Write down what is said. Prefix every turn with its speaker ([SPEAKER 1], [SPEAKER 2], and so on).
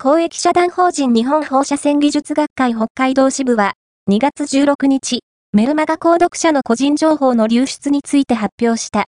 [SPEAKER 1] 公益社団法人日本放射線技術学会北海道支部は、2月16日、メルマガ購読者の個人情報の流出について発表した。